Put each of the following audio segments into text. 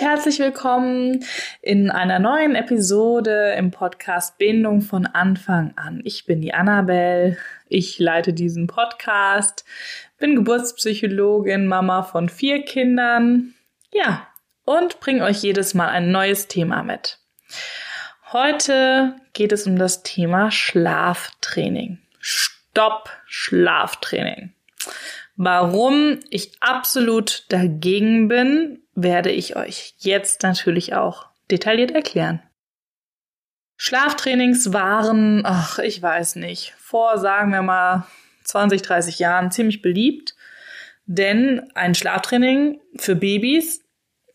herzlich willkommen in einer neuen Episode im Podcast Bindung von Anfang an. Ich bin die Annabelle, ich leite diesen Podcast, bin Geburtspsychologin, Mama von vier Kindern, ja, und bringe euch jedes Mal ein neues Thema mit. Heute geht es um das Thema Schlaftraining. Stopp Schlaftraining. Warum ich absolut dagegen bin, werde ich euch jetzt natürlich auch detailliert erklären. Schlaftrainings waren, ach, ich weiß nicht, vor, sagen wir mal, 20, 30 Jahren ziemlich beliebt. Denn ein Schlaftraining für Babys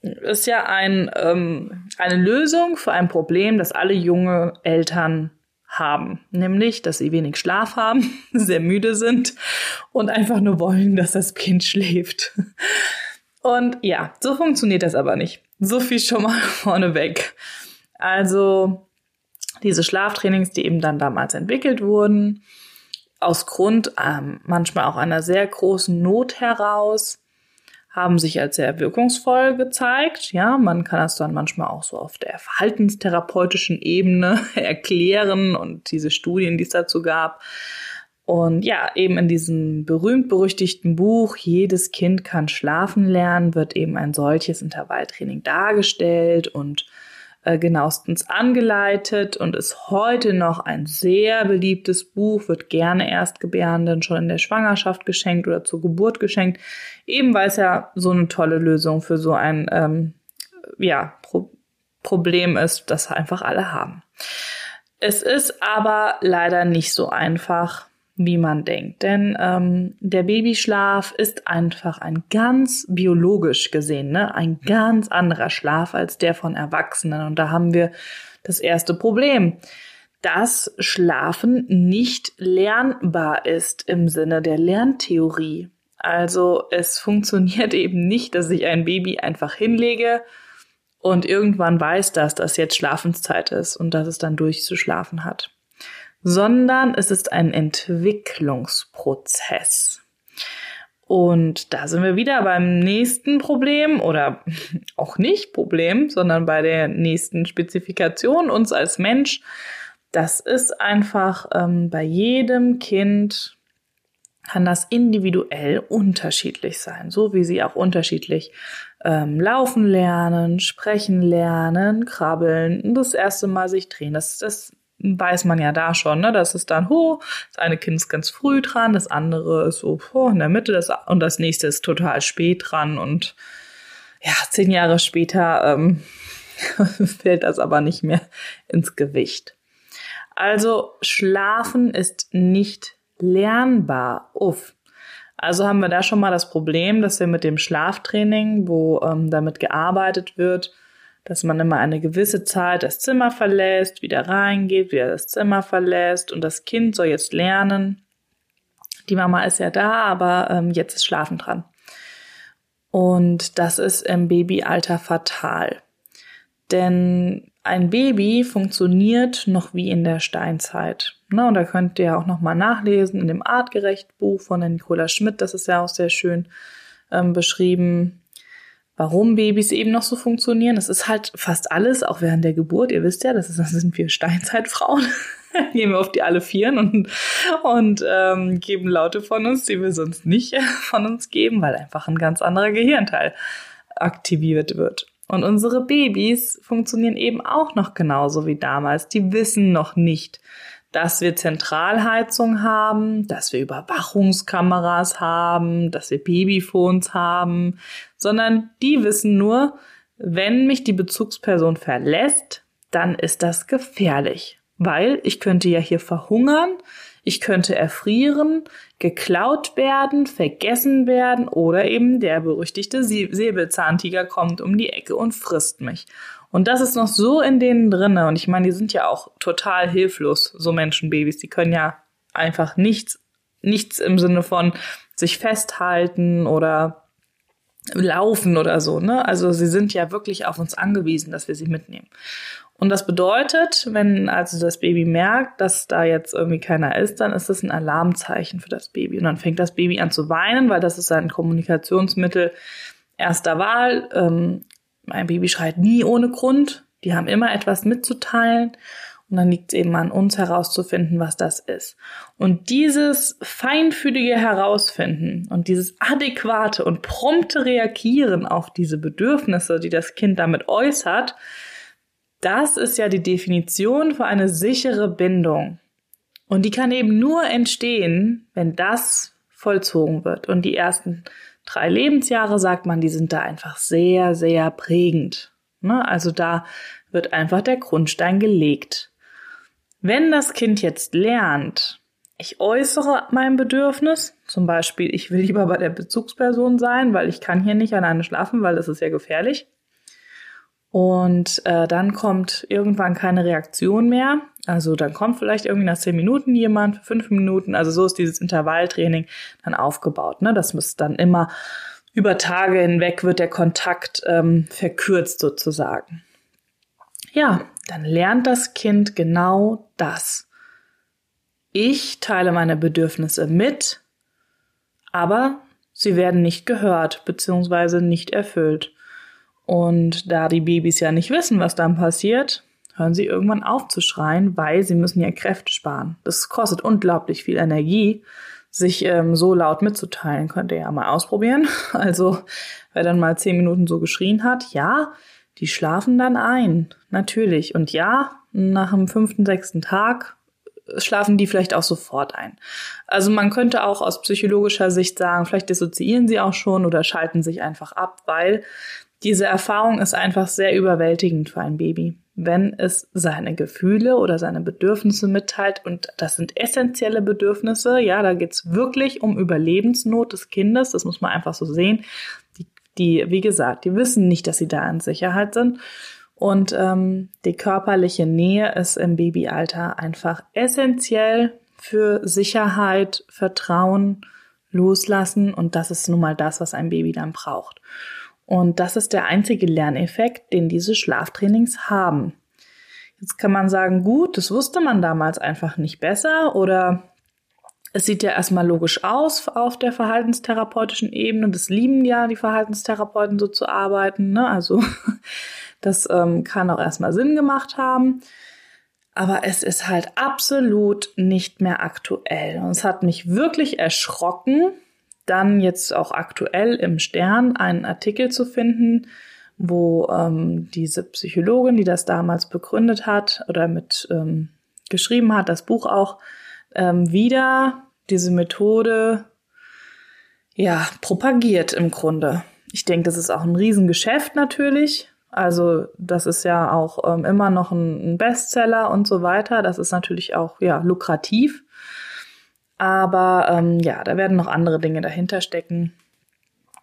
ist ja ein, ähm, eine Lösung für ein Problem, das alle junge Eltern haben. Nämlich, dass sie wenig Schlaf haben, sehr müde sind und einfach nur wollen, dass das Kind schläft. Und ja, so funktioniert das aber nicht. So viel schon mal vorneweg. Also diese Schlaftrainings, die eben dann damals entwickelt wurden, aus Grund ähm, manchmal auch einer sehr großen Not heraus, haben sich als sehr wirkungsvoll gezeigt. Ja, man kann das dann manchmal auch so auf der verhaltenstherapeutischen Ebene erklären und diese Studien, die es dazu gab. Und ja, eben in diesem berühmt-berüchtigten Buch Jedes Kind kann schlafen lernen, wird eben ein solches Intervalltraining dargestellt und äh, genauestens angeleitet und ist heute noch ein sehr beliebtes Buch, wird gerne Erstgebärenden schon in der Schwangerschaft geschenkt oder zur Geburt geschenkt, eben weil es ja so eine tolle Lösung für so ein ähm, ja, Pro Problem ist, das einfach alle haben. Es ist aber leider nicht so einfach, wie man denkt. Denn ähm, der Babyschlaf ist einfach ein ganz biologisch gesehen, ne, ein ganz anderer Schlaf als der von Erwachsenen. Und da haben wir das erste Problem, dass Schlafen nicht lernbar ist im Sinne der Lerntheorie. Also es funktioniert eben nicht, dass ich ein Baby einfach hinlege und irgendwann weiß das, dass jetzt Schlafenszeit ist und dass es dann durchzuschlafen hat sondern es ist ein Entwicklungsprozess. Und da sind wir wieder beim nächsten Problem oder auch nicht Problem, sondern bei der nächsten Spezifikation uns als Mensch. Das ist einfach ähm, bei jedem Kind kann das individuell unterschiedlich sein, so wie sie auch unterschiedlich ähm, laufen lernen, sprechen lernen, krabbeln, das erste Mal sich drehen. Das, das weiß man ja da schon, ne? Das ist dann, ho, das eine Kind ist ganz früh dran, das andere ist so ho, in der Mitte das, und das nächste ist total spät dran und ja, zehn Jahre später ähm, fällt das aber nicht mehr ins Gewicht. Also Schlafen ist nicht lernbar. Uff. Also haben wir da schon mal das Problem, dass wir mit dem Schlaftraining, wo ähm, damit gearbeitet wird, dass man immer eine gewisse Zeit das Zimmer verlässt, wieder reingeht, wieder das Zimmer verlässt und das Kind soll jetzt lernen. Die Mama ist ja da, aber ähm, jetzt ist Schlafen dran. Und das ist im Babyalter fatal. Denn ein Baby funktioniert noch wie in der Steinzeit. Ne, und da könnt ihr auch nochmal nachlesen in dem Artgerecht Buch von Nicola Schmidt. Das ist ja auch sehr schön ähm, beschrieben warum Babys eben noch so funktionieren. Das ist halt fast alles, auch während der Geburt. Ihr wisst ja, das, ist, das sind wir Steinzeitfrauen. Gehen wir auf die alle Vieren und, und ähm, geben Laute von uns, die wir sonst nicht von uns geben, weil einfach ein ganz anderer Gehirnteil aktiviert wird. Und unsere Babys funktionieren eben auch noch genauso wie damals. Die wissen noch nicht, dass wir Zentralheizung haben, dass wir Überwachungskameras haben, dass wir Babyphones haben, sondern die wissen nur, wenn mich die Bezugsperson verlässt, dann ist das gefährlich, weil ich könnte ja hier verhungern, ich könnte erfrieren, geklaut werden, vergessen werden oder eben der berüchtigte Säbelzahntiger kommt um die Ecke und frisst mich. Und das ist noch so in denen drinne. Und ich meine, die sind ja auch total hilflos, so Menschenbabys. Die können ja einfach nichts, nichts im Sinne von sich festhalten oder laufen oder so, ne? Also sie sind ja wirklich auf uns angewiesen, dass wir sie mitnehmen. Und das bedeutet, wenn also das Baby merkt, dass da jetzt irgendwie keiner ist, dann ist das ein Alarmzeichen für das Baby. Und dann fängt das Baby an zu weinen, weil das ist sein Kommunikationsmittel erster Wahl. Ähm, mein Baby schreit nie ohne Grund. Die haben immer etwas mitzuteilen. Und dann liegt es eben an uns herauszufinden, was das ist. Und dieses feinfühlige Herausfinden und dieses adäquate und prompte Reagieren auf diese Bedürfnisse, die das Kind damit äußert, das ist ja die Definition für eine sichere Bindung. Und die kann eben nur entstehen, wenn das vollzogen wird. Und die ersten drei Lebensjahre, sagt man, die sind da einfach sehr, sehr prägend. Ne? Also da wird einfach der Grundstein gelegt. Wenn das Kind jetzt lernt, ich äußere mein Bedürfnis, zum Beispiel, ich will lieber bei der Bezugsperson sein, weil ich kann hier nicht alleine schlafen, weil das ist ja gefährlich. Und äh, dann kommt irgendwann keine Reaktion mehr. Also dann kommt vielleicht irgendwie nach zehn Minuten jemand, fünf Minuten. Also so ist dieses Intervalltraining dann aufgebaut. Ne? Das muss dann immer über Tage hinweg wird der Kontakt ähm, verkürzt sozusagen. Ja, dann lernt das Kind genau das. Ich teile meine Bedürfnisse mit, aber sie werden nicht gehört bzw. nicht erfüllt. Und da die Babys ja nicht wissen, was dann passiert, hören sie irgendwann auf zu schreien, weil sie müssen ja Kräfte sparen. Das kostet unglaublich viel Energie, sich ähm, so laut mitzuteilen. Könnt ihr ja mal ausprobieren. Also, wer dann mal zehn Minuten so geschrien hat, ja, die schlafen dann ein. Natürlich. Und ja, nach dem fünften, sechsten Tag schlafen die vielleicht auch sofort ein. Also man könnte auch aus psychologischer Sicht sagen, vielleicht dissoziieren sie auch schon oder schalten sich einfach ab, weil diese Erfahrung ist einfach sehr überwältigend für ein Baby, wenn es seine Gefühle oder seine Bedürfnisse mitteilt. Und das sind essentielle Bedürfnisse. Ja, da geht's wirklich um Überlebensnot des Kindes. Das muss man einfach so sehen. Die, die wie gesagt, die wissen nicht, dass sie da in Sicherheit sind. Und ähm, die körperliche Nähe ist im Babyalter einfach essentiell für Sicherheit, Vertrauen, Loslassen. Und das ist nun mal das, was ein Baby dann braucht. Und das ist der einzige Lerneffekt, den diese Schlaftrainings haben. Jetzt kann man sagen, gut, das wusste man damals einfach nicht besser oder es sieht ja erstmal logisch aus auf der verhaltenstherapeutischen Ebene. Das lieben ja die Verhaltenstherapeuten so zu arbeiten. Ne? Also das ähm, kann auch erstmal Sinn gemacht haben. Aber es ist halt absolut nicht mehr aktuell. Und es hat mich wirklich erschrocken, dann jetzt auch aktuell im Stern einen Artikel zu finden, wo ähm, diese Psychologin, die das damals begründet hat oder mit ähm, geschrieben hat, das Buch auch, ähm, wieder diese Methode ja propagiert im Grunde. Ich denke, das ist auch ein Riesengeschäft natürlich. Also das ist ja auch ähm, immer noch ein, ein Bestseller und so weiter. Das ist natürlich auch ja lukrativ. Aber ähm, ja, da werden noch andere Dinge dahinter stecken,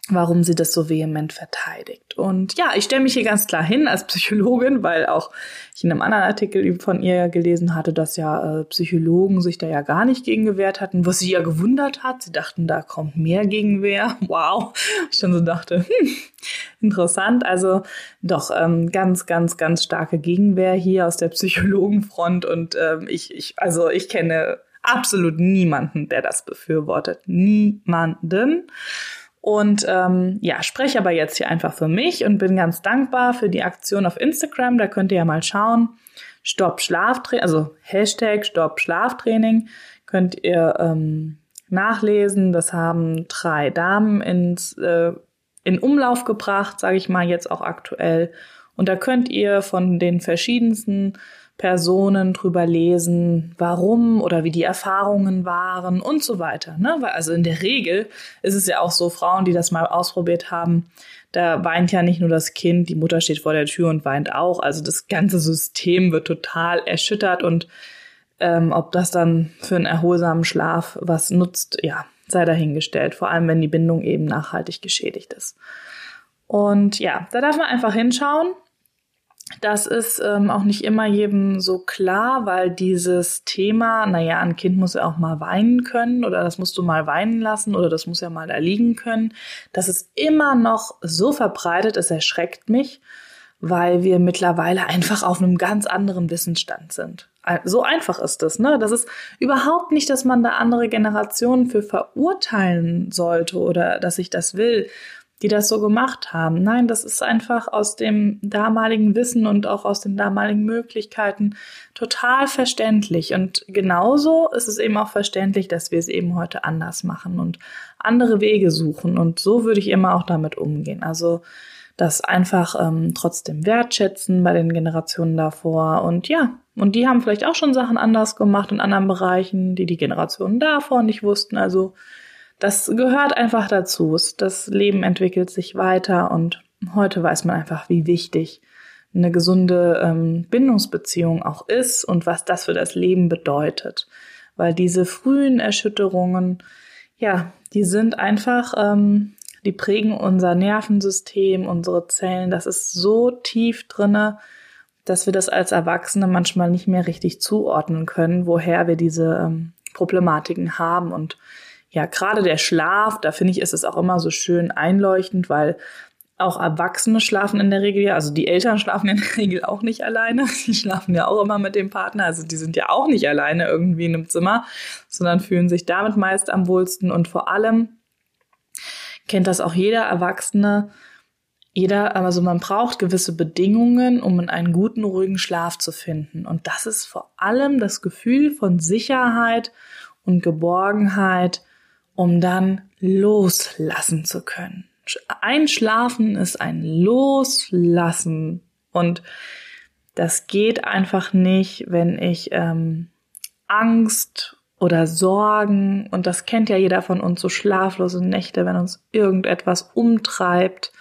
warum sie das so vehement verteidigt. Und ja, ich stelle mich hier ganz klar hin als Psychologin, weil auch ich in einem anderen Artikel von ihr gelesen hatte, dass ja äh, Psychologen sich da ja gar nicht gegen gewehrt hatten, was sie ja gewundert hat. Sie dachten, da kommt mehr Gegenwehr. Wow. Ich schon so dachte, hm, interessant. Also doch ähm, ganz, ganz, ganz starke Gegenwehr hier aus der Psychologenfront. Und ähm, ich, ich, also ich kenne absolut niemanden, der das befürwortet. Niemanden. Und ähm, ja, spreche aber jetzt hier einfach für mich und bin ganz dankbar für die Aktion auf Instagram. Da könnt ihr ja mal schauen. Stopp Schlaftraining, also Hashtag Stopp Schlaftraining könnt ihr ähm, nachlesen. Das haben drei Damen ins, äh, in Umlauf gebracht, sage ich mal jetzt auch aktuell. Und da könnt ihr von den verschiedensten Personen drüber lesen, warum oder wie die Erfahrungen waren und so weiter. Ne? Weil also in der Regel ist es ja auch so, Frauen, die das mal ausprobiert haben, da weint ja nicht nur das Kind, die Mutter steht vor der Tür und weint auch. Also das ganze System wird total erschüttert und ähm, ob das dann für einen erholsamen Schlaf was nutzt, ja, sei dahingestellt. Vor allem, wenn die Bindung eben nachhaltig geschädigt ist. Und ja, da darf man einfach hinschauen das ist ähm, auch nicht immer jedem so klar, weil dieses Thema, naja, ein Kind muss ja auch mal weinen können oder das musst du mal weinen lassen oder das muss ja mal da liegen können. Das ist immer noch so verbreitet, es erschreckt mich, weil wir mittlerweile einfach auf einem ganz anderen Wissensstand sind. So einfach ist das, ne? Das ist überhaupt nicht, dass man da andere Generationen für verurteilen sollte oder dass ich das will die das so gemacht haben. Nein, das ist einfach aus dem damaligen Wissen und auch aus den damaligen Möglichkeiten total verständlich. Und genauso ist es eben auch verständlich, dass wir es eben heute anders machen und andere Wege suchen. Und so würde ich immer auch damit umgehen. Also das einfach ähm, trotzdem wertschätzen bei den Generationen davor. Und ja, und die haben vielleicht auch schon Sachen anders gemacht in anderen Bereichen, die die Generationen davor nicht wussten. Also das gehört einfach dazu. Das Leben entwickelt sich weiter und heute weiß man einfach, wie wichtig eine gesunde ähm, Bindungsbeziehung auch ist und was das für das Leben bedeutet. Weil diese frühen Erschütterungen, ja, die sind einfach, ähm, die prägen unser Nervensystem, unsere Zellen. Das ist so tief drinne, dass wir das als Erwachsene manchmal nicht mehr richtig zuordnen können, woher wir diese ähm, Problematiken haben. Und ja, gerade der Schlaf, da finde ich, ist es auch immer so schön einleuchtend, weil auch Erwachsene schlafen in der Regel ja, also die Eltern schlafen in der Regel auch nicht alleine. Die schlafen ja auch immer mit dem Partner. Also die sind ja auch nicht alleine irgendwie in einem Zimmer, sondern fühlen sich damit meist am wohlsten. Und vor allem kennt das auch jeder Erwachsene. Jeder, also man braucht gewisse Bedingungen, um in einen guten, ruhigen Schlaf zu finden. Und das ist vor allem das Gefühl von Sicherheit und Geborgenheit um dann loslassen zu können. Einschlafen ist ein Loslassen und das geht einfach nicht, wenn ich ähm, Angst oder Sorgen, und das kennt ja jeder von uns, so schlaflose Nächte, wenn uns irgendetwas umtreibt.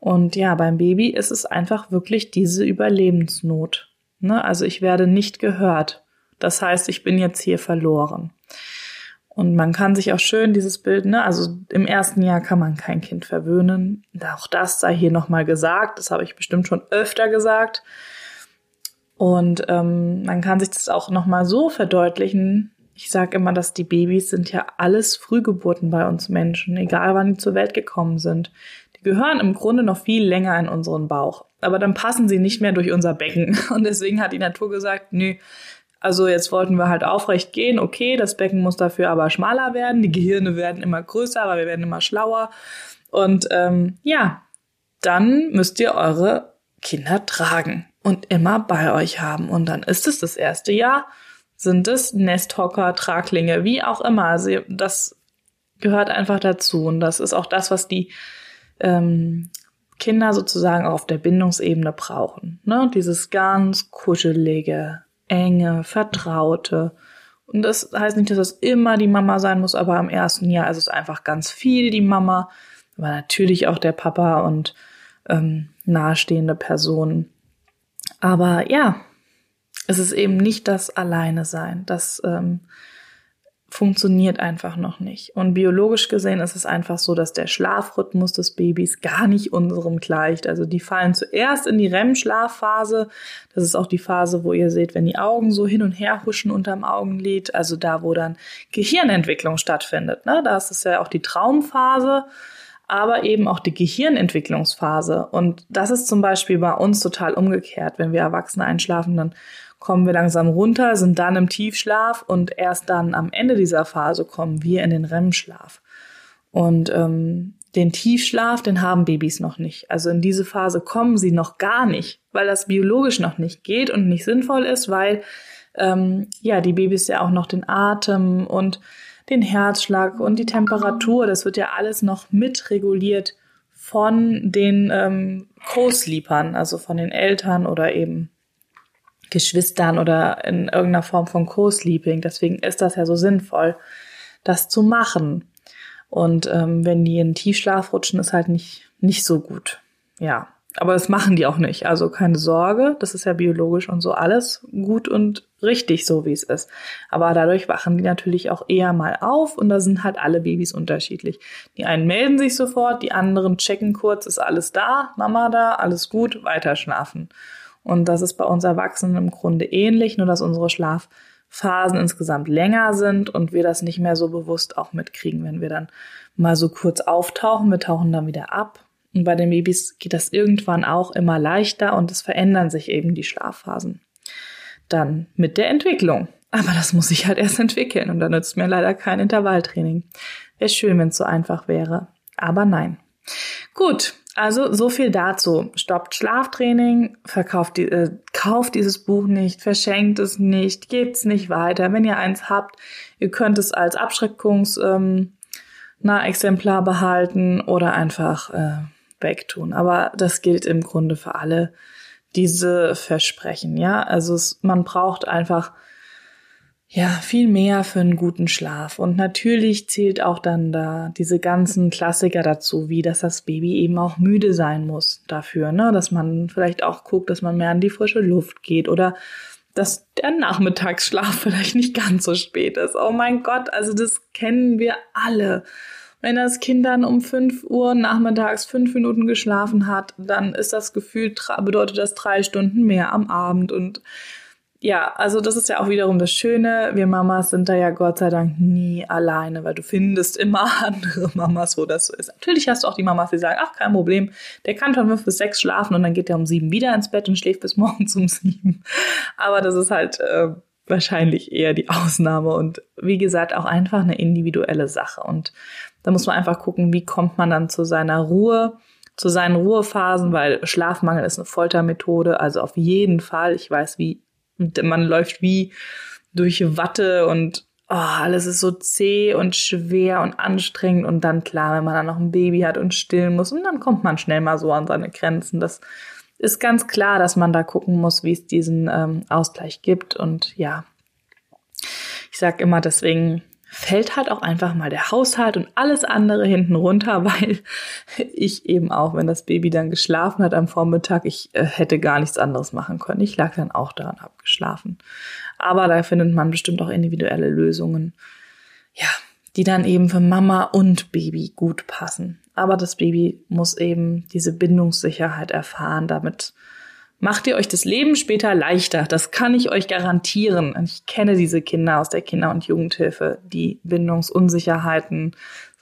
Und ja, beim Baby ist es einfach wirklich diese Überlebensnot. Ne? Also ich werde nicht gehört. Das heißt, ich bin jetzt hier verloren. Und man kann sich auch schön dieses Bild, ne, also im ersten Jahr kann man kein Kind verwöhnen. Auch das sei hier nochmal gesagt. Das habe ich bestimmt schon öfter gesagt. Und ähm, man kann sich das auch nochmal so verdeutlichen. Ich sage immer, dass die Babys sind ja alles Frühgeburten bei uns Menschen, egal wann die zur Welt gekommen sind. Die gehören im Grunde noch viel länger in unseren Bauch. Aber dann passen sie nicht mehr durch unser Becken. Und deswegen hat die Natur gesagt, nö, also jetzt wollten wir halt aufrecht gehen. Okay, das Becken muss dafür aber schmaler werden. Die Gehirne werden immer größer, aber wir werden immer schlauer. Und ähm, ja, dann müsst ihr eure Kinder tragen und immer bei euch haben. Und dann ist es das erste Jahr, sind es Nesthocker, Traglinge, wie auch immer. Also das gehört einfach dazu. Und das ist auch das, was die ähm, Kinder sozusagen auch auf der Bindungsebene brauchen. Ne? Dieses ganz kuschelige, enge, vertraute. Und das heißt nicht, dass das immer die Mama sein muss, aber im ersten Jahr ist es einfach ganz viel die Mama, aber natürlich auch der Papa und ähm, nahestehende Personen. Aber ja, es ist eben nicht das Alleine sein, das ähm, funktioniert einfach noch nicht. Und biologisch gesehen ist es einfach so, dass der Schlafrhythmus des Babys gar nicht unserem gleicht. Also die fallen zuerst in die REM-Schlafphase. Das ist auch die Phase, wo ihr seht, wenn die Augen so hin und her huschen unterm Augenlid. Also da, wo dann Gehirnentwicklung stattfindet. Ne? Da ist es ja auch die Traumphase aber eben auch die Gehirnentwicklungsphase. Und das ist zum Beispiel bei uns total umgekehrt. Wenn wir Erwachsene einschlafen, dann kommen wir langsam runter, sind dann im Tiefschlaf und erst dann am Ende dieser Phase kommen wir in den REM-Schlaf. Und ähm, den Tiefschlaf, den haben Babys noch nicht. Also in diese Phase kommen sie noch gar nicht, weil das biologisch noch nicht geht und nicht sinnvoll ist, weil ähm, ja die Babys ja auch noch den Atem und den Herzschlag und die Temperatur, das wird ja alles noch mitreguliert von den ähm, Co-Sleepern, also von den Eltern oder eben Geschwistern oder in irgendeiner Form von Co-Sleeping. Deswegen ist das ja so sinnvoll, das zu machen. Und ähm, wenn die in Tiefschlaf rutschen, ist halt nicht, nicht so gut. Ja. Aber das machen die auch nicht. Also keine Sorge, das ist ja biologisch und so alles gut und richtig, so wie es ist. Aber dadurch wachen die natürlich auch eher mal auf und da sind halt alle Babys unterschiedlich. Die einen melden sich sofort, die anderen checken kurz, ist alles da, Mama da, alles gut, weiter schlafen. Und das ist bei uns Erwachsenen im Grunde ähnlich, nur dass unsere Schlafphasen insgesamt länger sind und wir das nicht mehr so bewusst auch mitkriegen, wenn wir dann mal so kurz auftauchen. Wir tauchen dann wieder ab. Und bei den Babys geht das irgendwann auch immer leichter und es verändern sich eben die Schlafphasen. Dann mit der Entwicklung. Aber das muss sich halt erst entwickeln und da nützt mir leider kein Intervalltraining. Wäre schön, wenn es so einfach wäre. Aber nein. Gut, also so viel dazu. Stoppt Schlaftraining, verkauft die, äh, kauft dieses Buch nicht, verschenkt es nicht, gebt es nicht weiter. Wenn ihr eins habt, ihr könnt es als Abschreckungs ähm, na, Exemplar behalten oder einfach äh, wegtun. Aber das gilt im Grunde für alle diese Versprechen. Ja, also es, man braucht einfach ja, viel mehr für einen guten Schlaf. Und natürlich zählt auch dann da diese ganzen Klassiker dazu, wie dass das Baby eben auch müde sein muss dafür, ne? Dass man vielleicht auch guckt, dass man mehr an die frische Luft geht oder dass der Nachmittagsschlaf vielleicht nicht ganz so spät ist. Oh mein Gott, also das kennen wir alle. Wenn das Kind dann um 5 Uhr nachmittags fünf Minuten geschlafen hat, dann ist das Gefühl, bedeutet das drei Stunden mehr am Abend und ja, also das ist ja auch wiederum das Schöne. Wir Mamas sind da ja Gott sei Dank nie alleine, weil du findest immer andere Mamas, wo das so ist. Natürlich hast du auch die Mamas, die sagen, ach, kein Problem, der kann von fünf bis sechs schlafen und dann geht er um sieben wieder ins Bett und schläft bis morgens um sieben. Aber das ist halt äh, wahrscheinlich eher die Ausnahme und wie gesagt auch einfach eine individuelle Sache. Und da muss man einfach gucken, wie kommt man dann zu seiner Ruhe zu seinen Ruhephasen, weil Schlafmangel ist eine Foltermethode, also auf jeden Fall. Ich weiß, wie man läuft wie durch Watte und oh, alles ist so zäh und schwer und anstrengend und dann klar, wenn man dann noch ein Baby hat und stillen muss und dann kommt man schnell mal so an seine Grenzen. Das ist ganz klar, dass man da gucken muss, wie es diesen ähm, Ausgleich gibt und ja, ich sag immer deswegen fällt halt auch einfach mal der Haushalt und alles andere hinten runter, weil ich eben auch, wenn das Baby dann geschlafen hat am Vormittag, ich äh, hätte gar nichts anderes machen können. Ich lag dann auch da und habe geschlafen. Aber da findet man bestimmt auch individuelle Lösungen, ja, die dann eben für Mama und Baby gut passen. Aber das Baby muss eben diese Bindungssicherheit erfahren, damit macht ihr euch das Leben später leichter. Das kann ich euch garantieren. Ich kenne diese Kinder aus der Kinder- und Jugendhilfe, die Bindungsunsicherheiten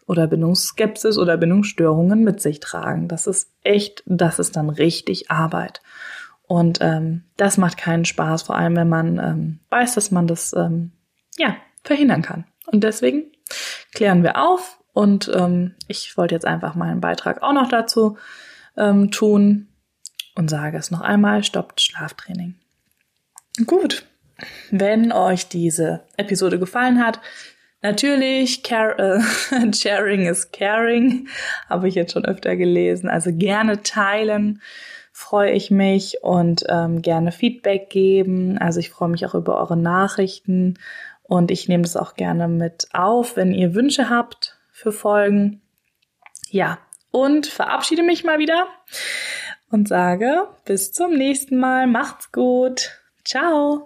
oder Bindungsskepsis oder Bindungsstörungen mit sich tragen. Das ist echt, das ist dann richtig Arbeit. Und ähm, das macht keinen Spaß, vor allem wenn man ähm, weiß, dass man das ähm, ja verhindern kann. Und deswegen klären wir auf. Und ähm, ich wollte jetzt einfach meinen Beitrag auch noch dazu ähm, tun und sage es noch einmal, stoppt Schlaftraining. Gut, wenn euch diese Episode gefallen hat, natürlich, care, äh, sharing is caring, habe ich jetzt schon öfter gelesen, also gerne teilen, freue ich mich und ähm, gerne Feedback geben. Also ich freue mich auch über eure Nachrichten und ich nehme das auch gerne mit auf, wenn ihr Wünsche habt für Folgen. Ja, und verabschiede mich mal wieder und sage bis zum nächsten Mal. Macht's gut. Ciao.